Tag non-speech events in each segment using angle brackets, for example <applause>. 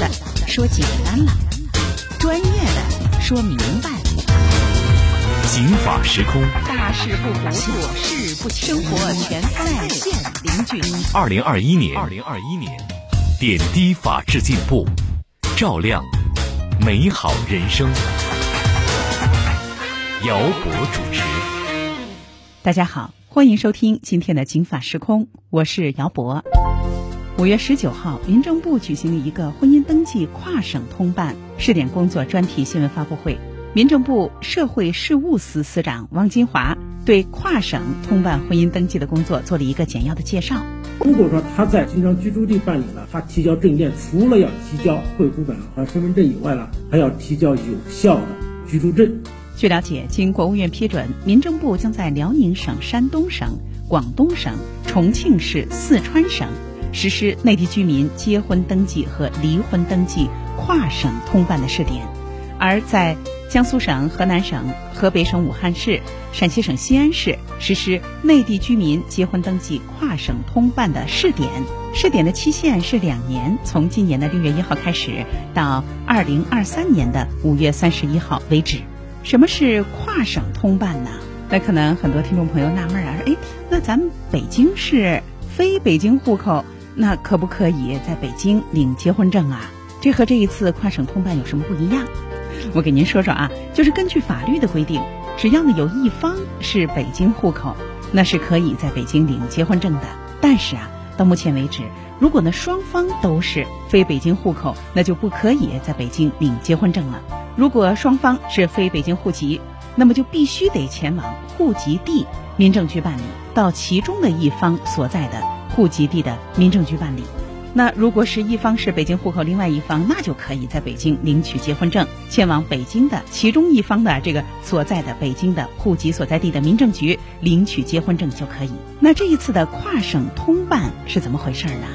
的说简单了，专业的说明白了。刑法时空，大事不糊涂，小事不清，生活全在线零距离。二零二一年，二零二一年，点滴法治进步，照亮美好人生。姚博主持。大家好，欢迎收听今天的《警法时空》，我是姚博。五月十九号，民政部举行了一个婚姻登记跨省通办试点工作专题新闻发布会。民政部社会事务司司长汪金华对跨省通办婚姻登记的工作做了一个简要的介绍。如果说他在新疆居住地办理了，他提交证件，除了要提交户口本和身份证以外呢，还要提交有效的居住证。据了解，经国务院批准，民政部将在辽宁省、山东省、广东省、重庆市、四川省实施内地居民结婚登记和离婚登记跨省通办的试点，而在江苏省、河南省、河北省武汉市、陕西省西安市实施内地居民结婚登记跨省通办的试点，试点的期限是两年，从今年的六月一号开始，到二零二三年的五月三十一号为止。什么是跨省通办呢？那可能很多听众朋友纳闷啊，说：“哎，那咱们北京市非北京户口，那可不可以在北京领结婚证啊？这和这一次跨省通办有什么不一样？”我给您说说啊，就是根据法律的规定，只要呢有一方是北京户口，那是可以在北京领结婚证的。但是啊，到目前为止，如果呢双方都是非北京户口，那就不可以在北京领结婚证了。如果双方是非北京户籍，那么就必须得前往户籍地民政局办理，到其中的一方所在的户籍地的民政局办理。那如果是一方是北京户口，另外一方那就可以在北京领取结婚证，前往北京的其中一方的这个所在的北京的户籍所在地的民政局领取结婚证就可以。那这一次的跨省通办是怎么回事呢？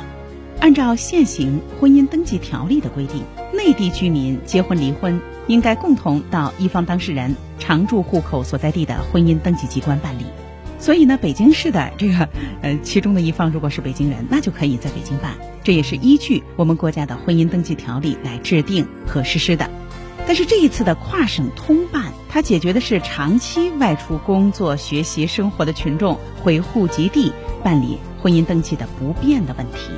按照现行婚姻登记条例的规定，内地居民结婚离婚应该共同到一方当事人常住户口所在地的婚姻登记机关办理。所以呢，北京市的这个呃其中的一方如果是北京人，那就可以在北京办。这也是依据我们国家的婚姻登记条例来制定和实施的。但是这一次的跨省通办，它解决的是长期外出工作、学习、生活的群众回户籍地办理婚姻登记的不便的问题。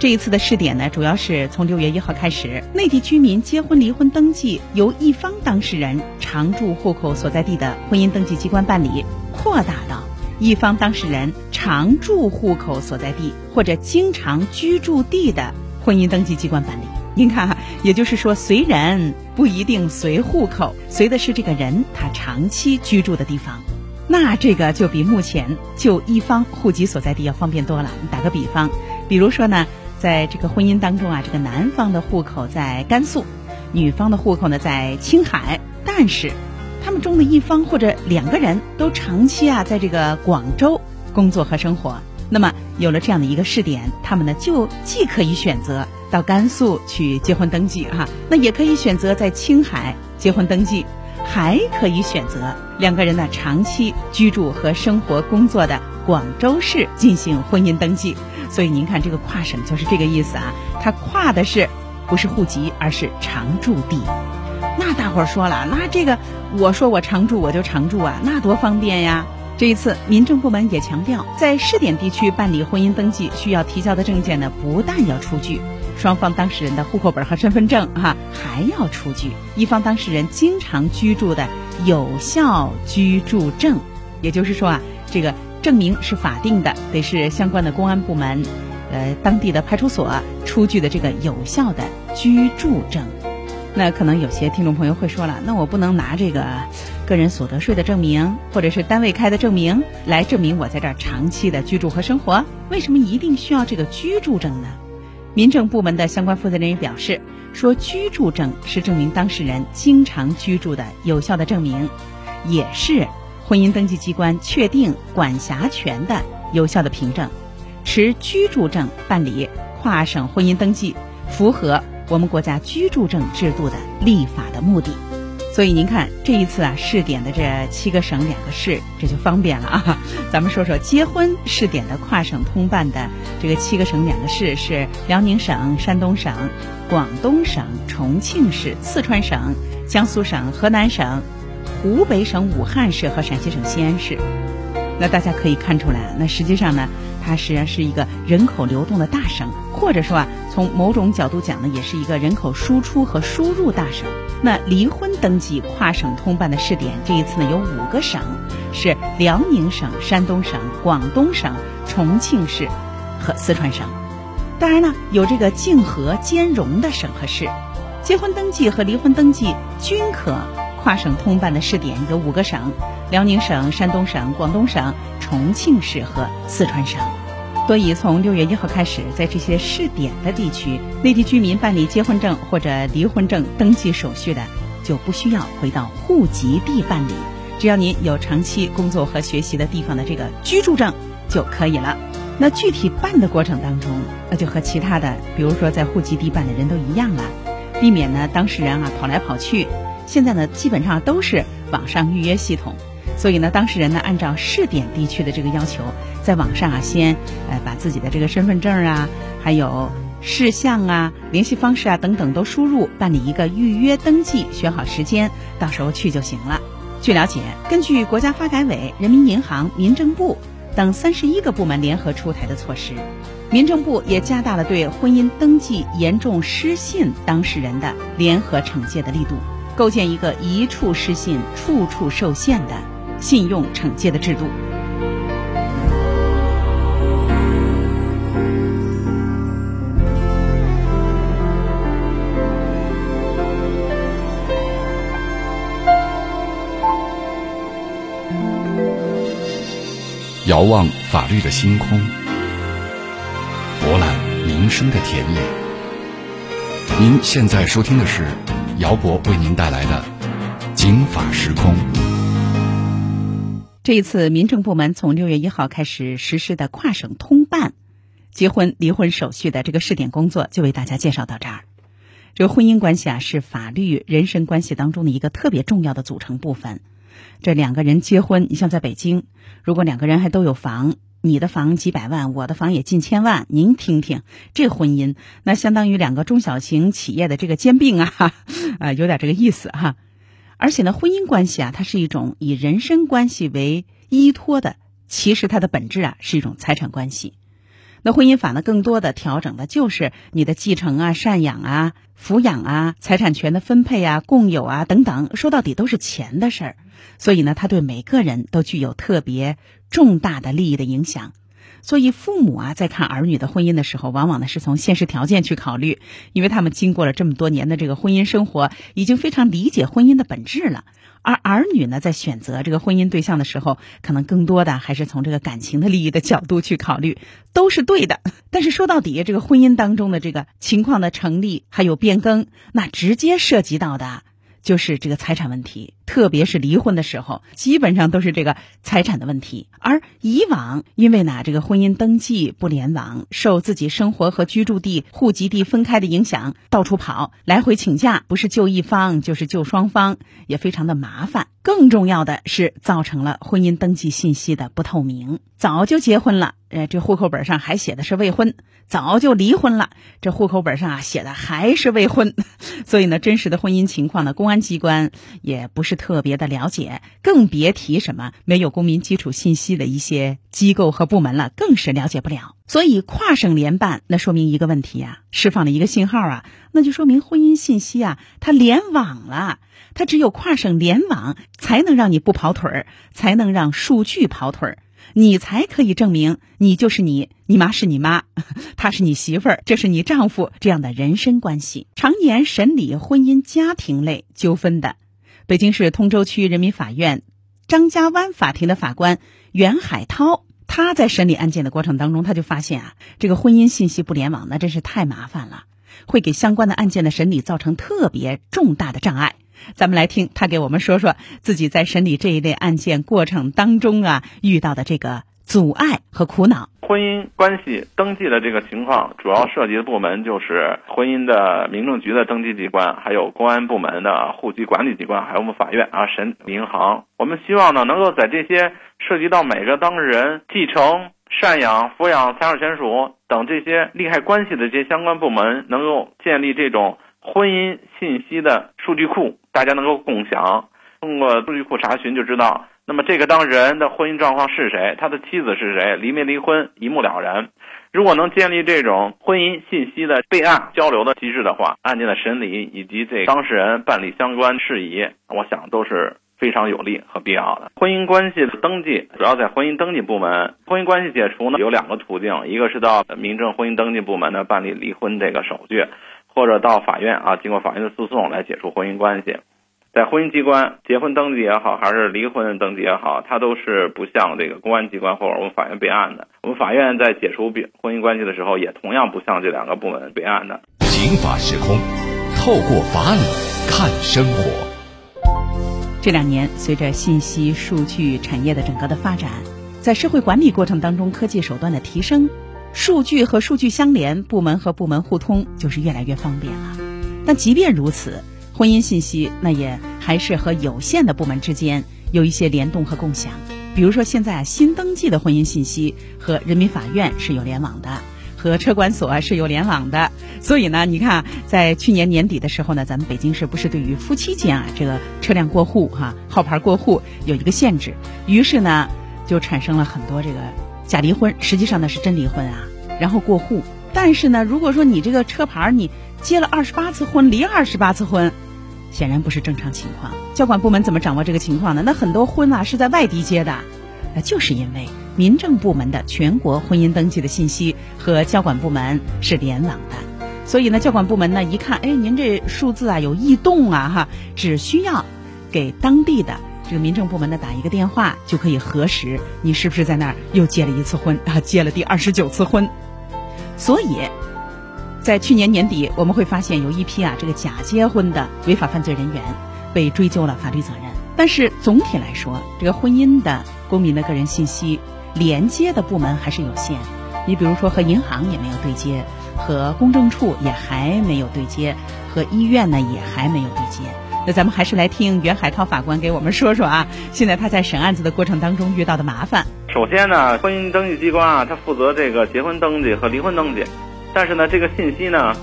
这一次的试点呢，主要是从六月一号开始，内地居民结婚离婚登记由一方当事人常住户口所在地的婚姻登记机关办理，扩大到一方当事人常住户口所在地或者经常居住地的婚姻登记机关办理。您看哈，也就是说，随人不一定随户口，随的是这个人他长期居住的地方。那这个就比目前就一方户籍所在地要方便多了。你打个比方，比如说呢。在这个婚姻当中啊，这个男方的户口在甘肃，女方的户口呢在青海，但是他们中的一方或者两个人都长期啊在这个广州工作和生活。那么有了这样的一个试点，他们呢就既可以选择到甘肃去结婚登记哈，那也可以选择在青海结婚登记，还可以选择两个人呢长期居住和生活工作的广州市进行婚姻登记。所以您看，这个跨省就是这个意思啊，它跨的是不是户籍，而是常住地。那大伙儿说了，那这个我说我常住我就常住啊，那多方便呀！这一次民政部门也强调，在试点地区办理婚姻登记需要提交的证件呢，不但要出具双方当事人的户口本和身份证哈，还要出具一方当事人经常居住的有效居住证。也就是说啊，这个。证明是法定的，得是相关的公安部门，呃，当地的派出所出具的这个有效的居住证。那可能有些听众朋友会说了，那我不能拿这个个人所得税的证明，或者是单位开的证明来证明我在这儿长期的居住和生活？为什么一定需要这个居住证呢？民政部门的相关负责人也表示，说居住证是证明当事人经常居住的有效的证明，也是。婚姻登记机关确定管辖权的有效的凭证，持居住证办理跨省婚姻登记，符合我们国家居住证制度的立法的目的。所以您看这一次啊，试点的这七个省两个市，这就方便了啊。<laughs> 咱们说说结婚试点的跨省通办的这个七个省两个市是辽宁省、山东省、广东省、重庆市、四川省、江苏省、河南省、湖北省武汉市和陕西省西安市。那大家可以看出来，那实际上呢，它实际上是一个人口流动的大省，或者说啊，从某种角度讲呢，也是一个人口输出和输入大省。那离婚登记跨省通办的试点，这一次呢有五个省，是辽宁省、山东省、广东省、重庆市和四川省。当然呢，有这个竞合兼容的省和市，结婚登记和离婚登记均可跨省通办的试点有五个省：辽宁省、山东省、广东省、重庆市和四川省。所以，从六月一号开始，在这些试点的地区，内地居民办理结婚证或者离婚证登记手续的，就不需要回到户籍地办理，只要您有长期工作和学习的地方的这个居住证就可以了。那具体办的过程当中，那就和其他的，比如说在户籍地办的人都一样了，避免呢当事人啊跑来跑去。现在呢，基本上都是网上预约系统。所以呢，当事人呢，按照试点地区的这个要求，在网上啊，先呃把自己的这个身份证啊，还有事项啊、联系方式啊等等都输入，办理一个预约登记，选好时间，到时候去就行了。据了解，根据国家发改委、人民银行、民政部等三十一个部门联合出台的措施，民政部也加大了对婚姻登记严重失信当事人的联合惩戒的力度，构建一个一处失信，处处受限的。信用惩戒的制度。遥望法律的星空，博览民生的田野。您现在收听的是姚博为您带来的《警法时空》。这一次，民政部门从六月一号开始实施的跨省通办结婚离婚手续的这个试点工作，就为大家介绍到这儿。这个婚姻关系啊，是法律人身关系当中的一个特别重要的组成部分。这两个人结婚，你像在北京，如果两个人还都有房，你的房几百万，我的房也近千万，您听听，这婚姻那相当于两个中小型企业的这个兼并啊，<laughs> 啊，有点这个意思哈。而且呢，婚姻关系啊，它是一种以人身关系为依托的，其实它的本质啊是一种财产关系。那婚姻法呢，更多的调整的就是你的继承啊、赡养啊、抚养啊、财产权的分配啊、共有啊等等，说到底都是钱的事儿。所以呢，它对每个人都具有特别重大的利益的影响。所以，父母啊，在看儿女的婚姻的时候，往往呢是从现实条件去考虑，因为他们经过了这么多年的这个婚姻生活，已经非常理解婚姻的本质了。而儿女呢，在选择这个婚姻对象的时候，可能更多的还是从这个感情的利益的角度去考虑，都是对的。<laughs> 但是说到底，这个婚姻当中的这个情况的成立还有变更，那直接涉及到的。就是这个财产问题，特别是离婚的时候，基本上都是这个财产的问题。而以往因为呢，这个婚姻登记不联网，受自己生活和居住地、户籍地分开的影响，到处跑，来回请假，不是救一方就是救双方，也非常的麻烦。更重要的是，造成了婚姻登记信息的不透明。早就结婚了，呃，这户口本上还写的是未婚；早就离婚了，这户口本上啊写的还是未婚。<laughs> 所以呢，真实的婚姻情况呢，公安机关也不是特别的了解，更别提什么没有公民基础信息的一些机构和部门了，更是了解不了。所以跨省联办，那说明一个问题啊，释放了一个信号啊，那就说明婚姻信息啊，它联网了。它只有跨省联网，才能让你不跑腿儿，才能让数据跑腿儿，你才可以证明你就是你，你妈是你妈，<laughs> 他是你媳妇儿，这是你丈夫这样的人身关系。常年审理婚姻家庭类纠纷的，北京市通州区人民法院张家湾法庭的法官袁海涛，他在审理案件的过程当中，他就发现啊，这个婚姻信息不联网，那真是太麻烦了，会给相关的案件的审理造成特别重大的障碍。咱们来听他给我们说说自己在审理这一类案件过程当中啊遇到的这个阻碍和苦恼。婚姻关系登记的这个情况，主要涉及的部门就是婚姻的民政局的登记机关，还有公安部门的户籍管理机关，还有我们法院啊、审银行。我们希望呢，能够在这些涉及到每个当事人继承、赡养、抚养、财产权属等这些利害关系的这些相关部门，能够建立这种婚姻信息的数据库，大家能够共享。通过数据库查询就知道。那么这个当事人的婚姻状况是谁？他的妻子是谁？离没离婚？一目了然。如果能建立这种婚姻信息的备案交流的机制的话，案件的审理以及这当事人办理相关事宜，我想都是非常有利和必要的。婚姻关系的登记主要在婚姻登记部门，婚姻关系解除呢有两个途径，一个是到民政婚姻登记部门呢办理离婚这个手续，或者到法院啊经过法院的诉讼来解除婚姻关系。在婚姻机关结婚登记也好，还是离婚登记也好，它都是不向这个公安机关或者我们法院备案的。我们法院在解除婚姻关系的时候，也同样不向这两个部门备案的。刑法时空，透过法理看生活。这两年，随着信息数据产业的整个的发展，在社会管理过程当中，科技手段的提升，数据和数据相连，部门和部门互通就是越来越方便了。但即便如此，婚姻信息那也还是和有限的部门之间有一些联动和共享。比如说，现在新登记的婚姻信息和人民法院是有联网的，和车管所是有联网的。所以呢，你看，在去年年底的时候呢，咱们北京市不是对于夫妻间啊这个车辆过户哈、号牌过户有一个限制，于是呢就产生了很多这个假离婚，实际上呢是真离婚啊，然后过户。但是呢，如果说你这个车牌你结了二十八次婚，离二十八次婚。显然不是正常情况。交管部门怎么掌握这个情况呢？那很多婚啊是在外地结的，那就是因为民政部门的全国婚姻登记的信息和交管部门是联网的，所以呢，交管部门呢一看，哎，您这数字啊有异动啊，哈，只需要给当地的这个民政部门呢打一个电话，就可以核实你是不是在那儿又结了一次婚啊，结了第二十九次婚，所以。在去年年底，我们会发现有一批啊，这个假结婚的违法犯罪人员被追究了法律责任。但是总体来说，这个婚姻的公民的个人信息连接的部门还是有限。你比如说，和银行也没有对接，和公证处也还没有对接，和医院呢也还没有对接。那咱们还是来听袁海涛法官给我们说说啊，现在他在审案子的过程当中遇到的麻烦。首先呢，婚姻登记机关啊，他负责这个结婚登记和离婚登记。但是呢，这个信息呢，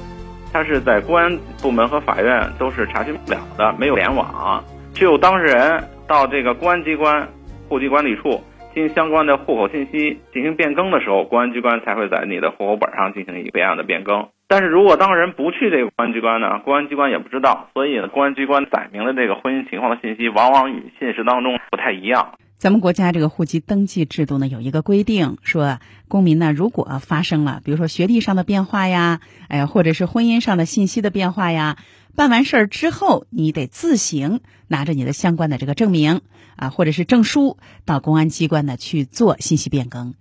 它是在公安部门和法院都是查询不了的，没有联网。只有当事人到这个公安机关户籍管理处进行相关的户口信息进行变更的时候，公安机关才会在你的户口本上进行一个备案的变更。但是如果当事人不去这个公安机关呢，公安机关也不知道，所以呢，公安机关载明的这个婚姻情况的信息，往往与现实当中不太一样。咱们国家这个户籍登记制度呢，有一个规定，说公民呢，如果发生了，比如说学历上的变化呀，哎呀，或者是婚姻上的信息的变化呀，办完事儿之后，你得自行拿着你的相关的这个证明啊，或者是证书，到公安机关呢去做信息变更。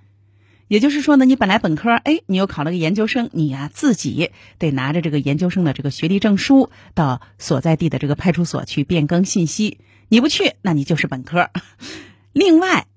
也就是说呢，你本来本科，哎，你又考了个研究生，你呀自己得拿着这个研究生的这个学历证书，到所在地的这个派出所去变更信息。你不去，那你就是本科。另外，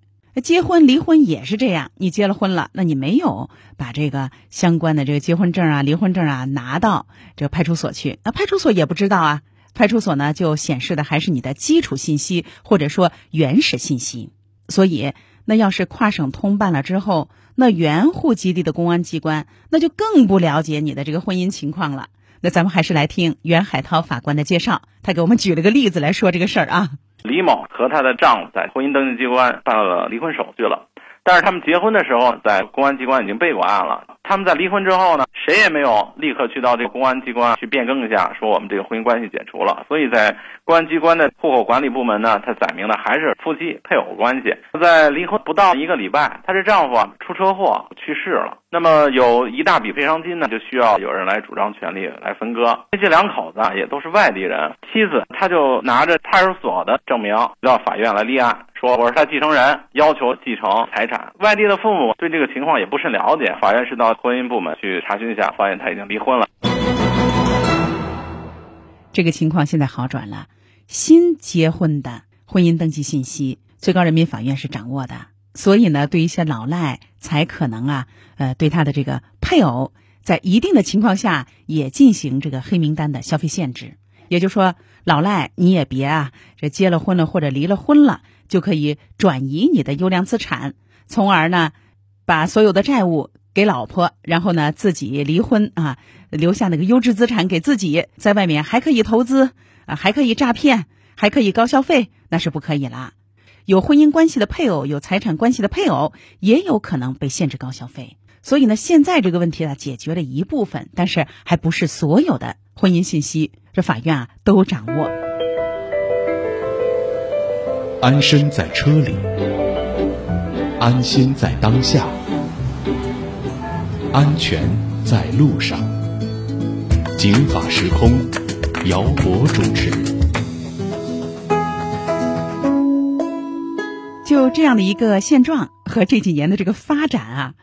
结婚离婚也是这样。你结了婚了，那你没有把这个相关的这个结婚证啊、离婚证啊拿到这个派出所去，那派出所也不知道啊。派出所呢就显示的还是你的基础信息或者说原始信息。所以，那要是跨省通办了之后，那原户籍地的公安机关那就更不了解你的这个婚姻情况了。那咱们还是来听袁海涛法官的介绍，他给我们举了个例子来说这个事儿啊。李某和她的丈夫在婚姻登记机关办了离婚手续了，但是他们结婚的时候在公安机关已经备过案了。他们在离婚之后呢，谁也没有立刻去到这个公安机关去变更一下，说我们这个婚姻关系解除了。所以在公安机关的户口管理部门呢，他载明的还是夫妻配偶关系。在离婚不到一个礼拜，她这丈夫出车祸去世了，那么有一大笔赔偿金呢，就需要有人来主张权利来分割。这两口子啊也都是外地人，妻子她就拿着派出所的证明到法院来立案。说我是他继承人，要求继承财产。外地的父母对这个情况也不甚了解，法院是到婚姻部门去查询一下，发现他已经离婚了。这个情况现在好转了，新结婚的婚姻登记信息，最高人民法院是掌握的。所以呢，对一些老赖才可能啊，呃，对他的这个配偶在一定的情况下也进行这个黑名单的消费限制。也就是说，老赖你也别啊，这结了婚了或者离了婚了，就可以转移你的优良资产，从而呢，把所有的债务给老婆，然后呢自己离婚啊，留下那个优质资产给自己，在外面还可以投资啊，还可以诈骗，还可以高消费，那是不可以啦。有婚姻关系的配偶，有财产关系的配偶，也有可能被限制高消费。所以呢，现在这个问题呢，解决了一部分，但是还不是所有的婚姻信息，这法院啊都掌握。安身在车里，安心在当下，安全在路上。警法时空，姚博主持。这样的一个现状和这几年的这个发展啊，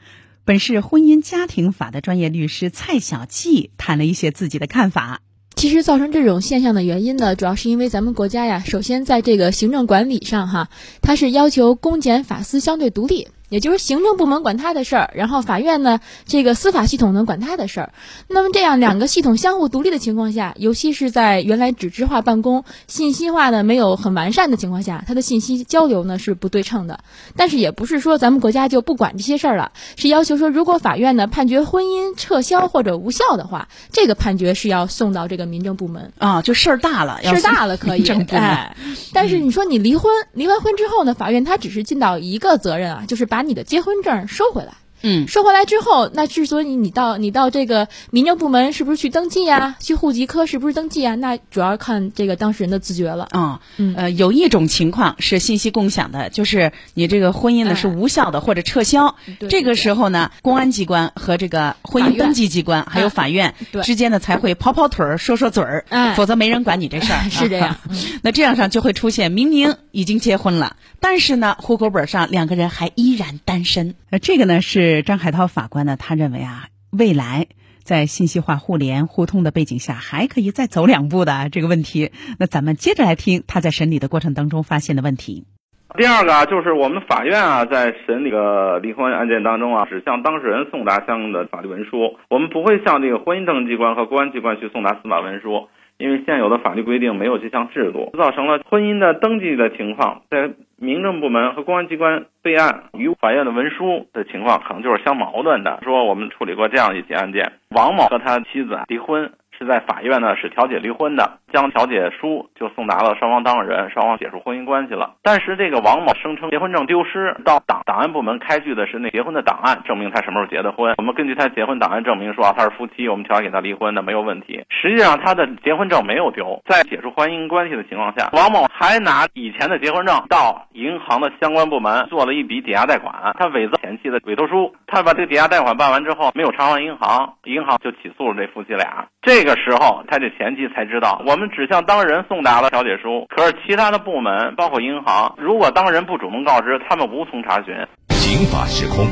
本市婚姻家庭法的专业律师蔡小季谈了一些自己的看法。其实造成这种现象的原因呢，主要是因为咱们国家呀，首先在这个行政管理上哈，它是要求公检法司相对独立。也就是行政部门管他的事儿，然后法院呢，这个司法系统呢管他的事儿。那么这样两个系统相互独立的情况下，尤其是在原来纸质化办公、信息化呢没有很完善的情况下，它的信息交流呢是不对称的。但是也不是说咱们国家就不管这些事儿了，是要求说，如果法院呢判决婚姻撤销或者无效的话，这个判决是要送到这个民政部门啊，就事儿大了，事儿大了可以。哎，但是你说你离婚，离完婚之后呢，法院他只是尽到一个责任啊，就是把。你的结婚证收回来。嗯，收回来之后，那之所以你到你到这个民政部门是不是去登记呀？去户籍科是不是登记啊？那主要看这个当事人的自觉了。啊，呃，有一种情况是信息共享的，就是你这个婚姻呢是无效的或者撤销，这个时候呢，公安机关和这个婚姻登记机关还有法院之间呢才会跑跑腿儿说说嘴儿，否则没人管你这事儿。<laughs> 是这样。那这样上就会出现明明已经结婚了，但是呢户口本上两个人还依然单身。那这个呢是。张海涛法官呢，他认为啊，未来在信息化、互联互通的背景下，还可以再走两步的这个问题。那咱们接着来听他在审理的过程当中发现的问题。第二个，就是我们法院啊，在审理个离婚案件当中啊，只向当事人送达相应的法律文书，我们不会向这个婚姻登记机关和公安机关去送达司法文书。因为现有的法律规定没有这项制度，造成了婚姻的登记的情况，在民政部门和公安机关备案与法院的文书的情况，可能就是相矛盾的。说我们处理过这样一起案件，王某和他妻子离婚。是在法院呢，是调解离婚的，将调解书就送达了双方当事人，双方解除婚姻关系了。但是这个王某声称结婚证丢失，到档档案部门开具的是那结婚的档案，证明他什么时候结的婚。我们根据他结婚档案证明说啊，他是夫妻，我们调解他离婚的没有问题。实际上他的结婚证没有丢，在解除婚姻关系的情况下，王某还拿以前的结婚证到银行的相关部门做了一笔抵押贷款，他伪造前妻的委托书，他把这个抵押贷款办完之后没有偿还银行，银行就起诉了这夫妻俩。这个时候，他这前妻才知道，我们只向当事人送达了调解书，可是其他的部门，包括银行，如果当事人不主动告知，他们无从查询。刑法时空，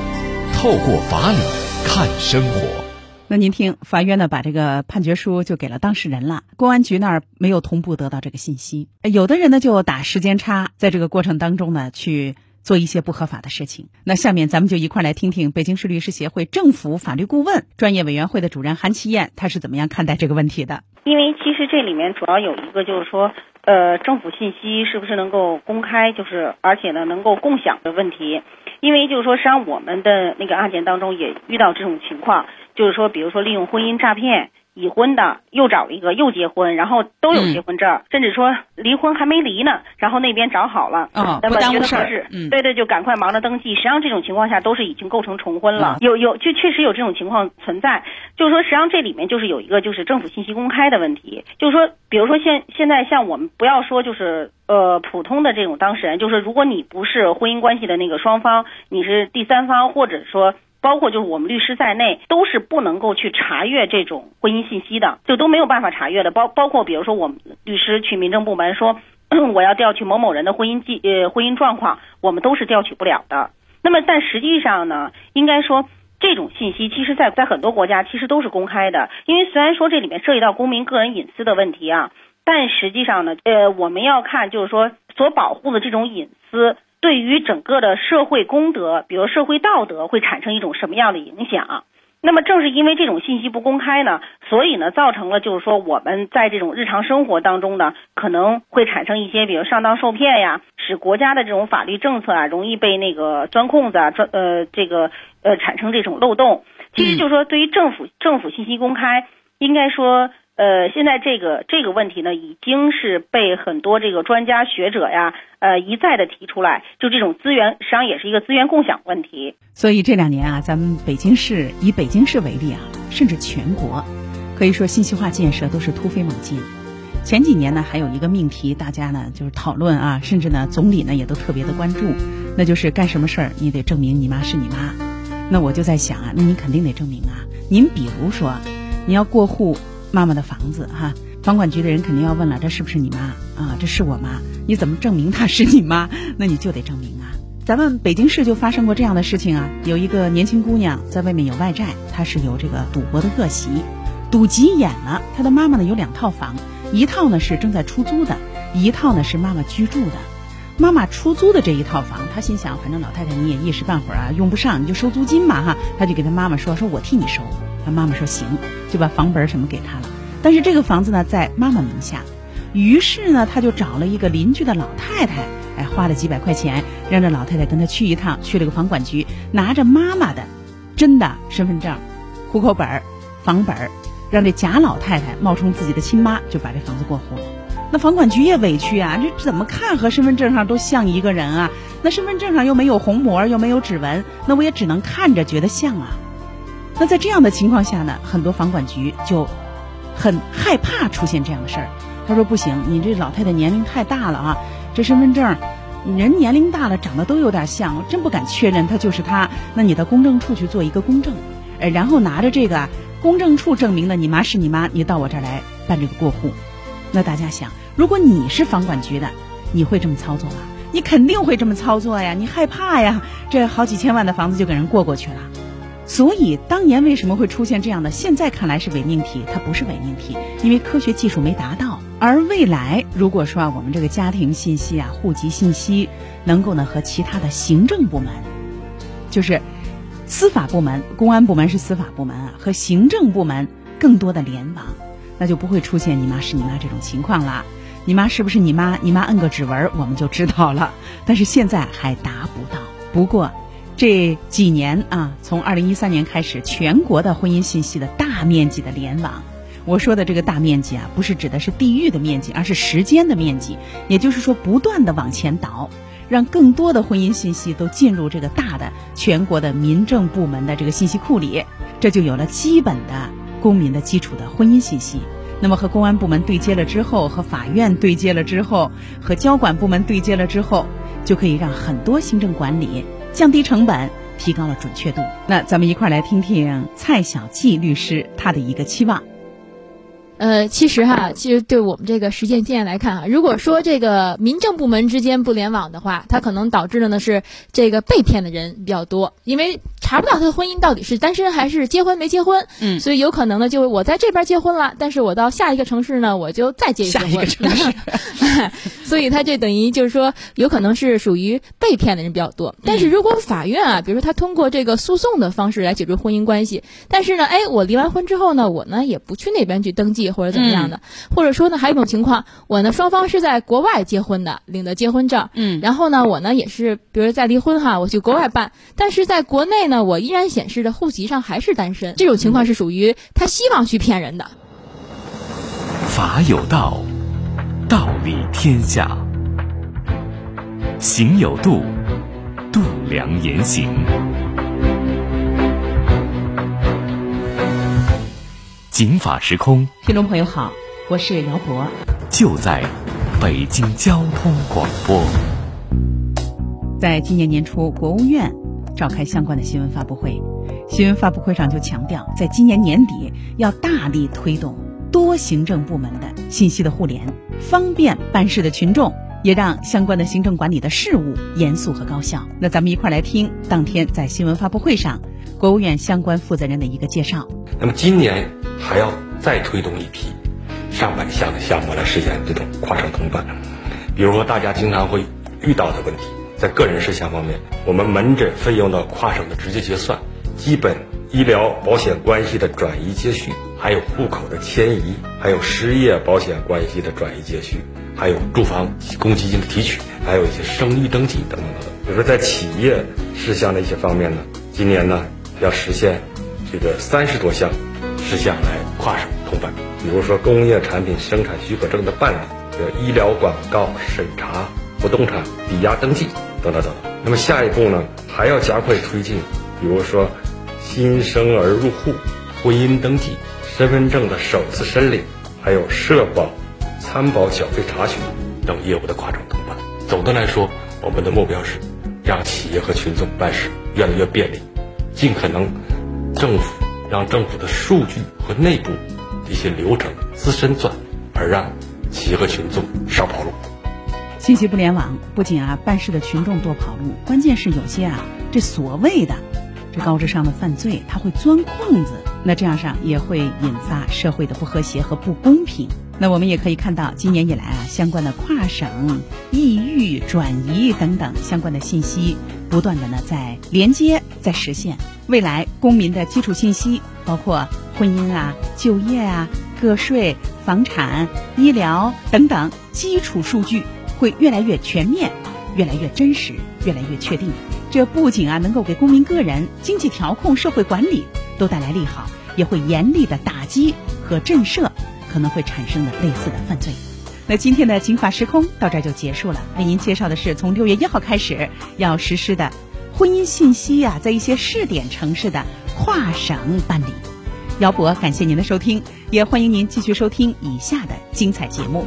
透过法理看生活。那您听，法院呢把这个判决书就给了当事人了，公安局那儿没有同步得到这个信息，有的人呢就打时间差，在这个过程当中呢去。做一些不合法的事情。那下面咱们就一块来听听北京市律师协会政府法律顾问专业委员会的主任韩琦燕，他是怎么样看待这个问题的？因为其实这里面主要有一个就是说，呃，政府信息是不是能够公开，就是而且呢能够共享的问题。因为就是说，实际上我们的那个案件当中也遇到这种情况，就是说，比如说利用婚姻诈骗。已婚的又找了一个又结婚，然后都有结婚证，甚至说离婚还没离呢，然后那边找好了，那么觉得合适，对对，就赶快忙着登记。实际上这种情况下都是已经构成重婚了。有有就确实有这种情况存在，就是说实际上这里面就是有一个就是政府信息公开的问题，就是说比如说现现在像我们不要说就是呃普通的这种当事人，就是如果你不是婚姻关系的那个双方，你是第三方或者说。包括就是我们律师在内，都是不能够去查阅这种婚姻信息的，就都没有办法查阅的。包包括比如说我们律师去民政部门说 <coughs> 我要调取某某人的婚姻记呃婚姻状况，我们都是调取不了的。那么但实际上呢，应该说这种信息其实在在很多国家其实都是公开的，因为虽然说这里面涉及到公民个人隐私的问题啊，但实际上呢，呃我们要看就是说所保护的这种隐私。对于整个的社会公德，比如社会道德，会产生一种什么样的影响？那么正是因为这种信息不公开呢，所以呢，造成了就是说我们在这种日常生活当中呢，可能会产生一些比如上当受骗呀，使国家的这种法律政策啊，容易被那个钻空子啊，钻呃这个呃产生这种漏洞。其实就是说，对于政府政府信息公开，应该说。呃，现在这个这个问题呢，已经是被很多这个专家学者呀，呃，一再的提出来，就这种资源实际上也是一个资源共享问题。所以这两年啊，咱们北京市以北京市为例啊，甚至全国，可以说信息化建设都是突飞猛进。前几年呢，还有一个命题，大家呢就是讨论啊，甚至呢总理呢也都特别的关注，那就是干什么事儿你得证明你妈是你妈。那我就在想啊，那你肯定得证明啊。您比如说，你要过户。妈妈的房子哈，房管局的人肯定要问了，这是不是你妈啊？这是我妈，你怎么证明她是你妈？<laughs> 那你就得证明啊。咱们北京市就发生过这样的事情啊，有一个年轻姑娘在外面有外债，她是有这个赌博的恶习，赌急眼了。她的妈妈呢有两套房，一套呢是正在出租的，一套呢是妈妈居住的。妈妈出租的这一套房，她心想，反正老太太你也一时半会儿啊用不上，你就收租金嘛哈。她就给她妈妈说，说我替你收。他妈妈说行，就把房本什么给他了。但是这个房子呢在妈妈名下，于是呢他就找了一个邻居的老太太，哎，花了几百块钱让这老太太跟他去一趟，去了个房管局，拿着妈妈的真的身份证、户口本、房本，让这假老太太冒充自己的亲妈，就把这房子过户了。那房管局也委屈啊，这怎么看和身份证上都像一个人啊？那身份证上又没有虹膜，又没有指纹，那我也只能看着觉得像啊。那在这样的情况下呢，很多房管局就很害怕出现这样的事儿。他说：“不行，你这老太太年龄太大了啊，这身份证人年龄大了，长得都有点像，我真不敢确认她就是她。那你到公证处去做一个公证，呃，然后拿着这个公证处证明了你妈是你妈，你到我这儿来办这个过户。那大家想，如果你是房管局的，你会这么操作吗？你肯定会这么操作呀，你害怕呀，这好几千万的房子就给人过过去了。”所以当年为什么会出现这样的？现在看来是伪命题，它不是伪命题，因为科学技术没达到。而未来如果说啊，我们这个家庭信息啊、户籍信息能够呢和其他的行政部门，就是司法部门、公安部门是司法部门啊，和行政部门更多的联网，那就不会出现你妈是你妈这种情况了。你妈是不是你妈？你妈摁个指纹我们就知道了。但是现在还达不到。不过。这几年啊，从二零一三年开始，全国的婚姻信息的大面积的联网。我说的这个大面积啊，不是指的是地域的面积，而是时间的面积。也就是说，不断的往前倒，让更多的婚姻信息都进入这个大的全国的民政部门的这个信息库里，这就有了基本的公民的基础的婚姻信息。那么和公安部门对接了之后，和法院对接了之后，和交管部门对接了之后，就可以让很多行政管理。降低成本，提高了准确度。那咱们一块儿来听听蔡小季律师他的一个期望。呃，其实哈，其实对我们这个实践经验来看啊，如果说这个民政部门之间不联网的话，它可能导致的呢是这个被骗的人比较多，因为查不到他的婚姻到底是单身还是结婚没结婚，嗯，所以有可能呢，就我在这边结婚了，但是我到下一个城市呢，我就再结一个城市，<laughs> 所以他这等于就是说，有可能是属于被骗的人比较多。但是如果法院啊，比如说他通过这个诉讼的方式来解决婚姻关系，但是呢，哎，我离完婚之后呢，我呢也不去那边去登记。或者怎么样的，或者说呢，还有一种情况，我呢双方是在国外结婚的，领的结婚证，嗯，然后呢，我呢也是，比如在离婚哈，我去国外办，但是在国内呢，我依然显示着户籍上还是单身，这种情况是属于他希望去骗人的。法有道，道理天下，行有度，度量言行。警法时空，听众朋友好，我是姚博，就在北京交通广播。在今年年初，国务院召开相关的新闻发布会，新闻发布会上就强调，在今年年底要大力推动多行政部门的信息的互联，方便办事的群众，也让相关的行政管理的事务严肃和高效。那咱们一块来听当天在新闻发布会上，国务院相关负责人的一个介绍。那么今年。还要再推动一批上百项的项目来实现这种跨省通办。比如说，大家经常会遇到的问题，在个人事项方面，我们门诊费用的跨省的直接结算，基本医疗保险关系的转移接续，还有户口的迁移，还有失业保险关系的转移接续，还有住房公积金的提取，还有一些生育登记等等等等。比如说在企业事项的一些方面呢，今年呢要实现这个三十多项事项来跨省通办，比如说工业产品生产许可证的办理，有，医疗广告审查。不动产抵押登记等等等。那么下一步呢，还要加快推进，比如说新生儿入户、婚姻登记、身份证的首次申领，还有社保、参保缴费查询等业务的跨省通办。总的来说，我们的目标是让企业和群众办事越来越便利，尽可能政府让政府的数据和内部一些流程自身转，而让企业和群众少跑路。信息不联网不仅啊办事的群众多跑路，关键是有些啊这所谓的这高智商的犯罪，他会钻空子，那这样上也会引发社会的不和谐和不公平。那我们也可以看到，今年以来啊，相关的跨省异域转移等等相关的信息，不断的呢在连接，在实现。未来公民的基础信息，包括婚姻啊、就业啊、个税、房产、医疗等等基础数据。会越来越全面，越来越真实，越来越确定。这不仅啊能够给公民个人经济调控、社会管理都带来利好，也会严厉的打击和震慑可能会产生的类似的犯罪。那今天的《警法时空》到这儿就结束了。为您介绍的是从六月一号开始要实施的婚姻信息呀，在一些试点城市的跨省办理。姚博，感谢您的收听，也欢迎您继续收听以下的精彩节目。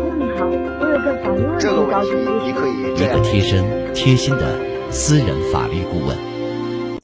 这个问题，你可以一个贴身、贴心的私人法律顾问。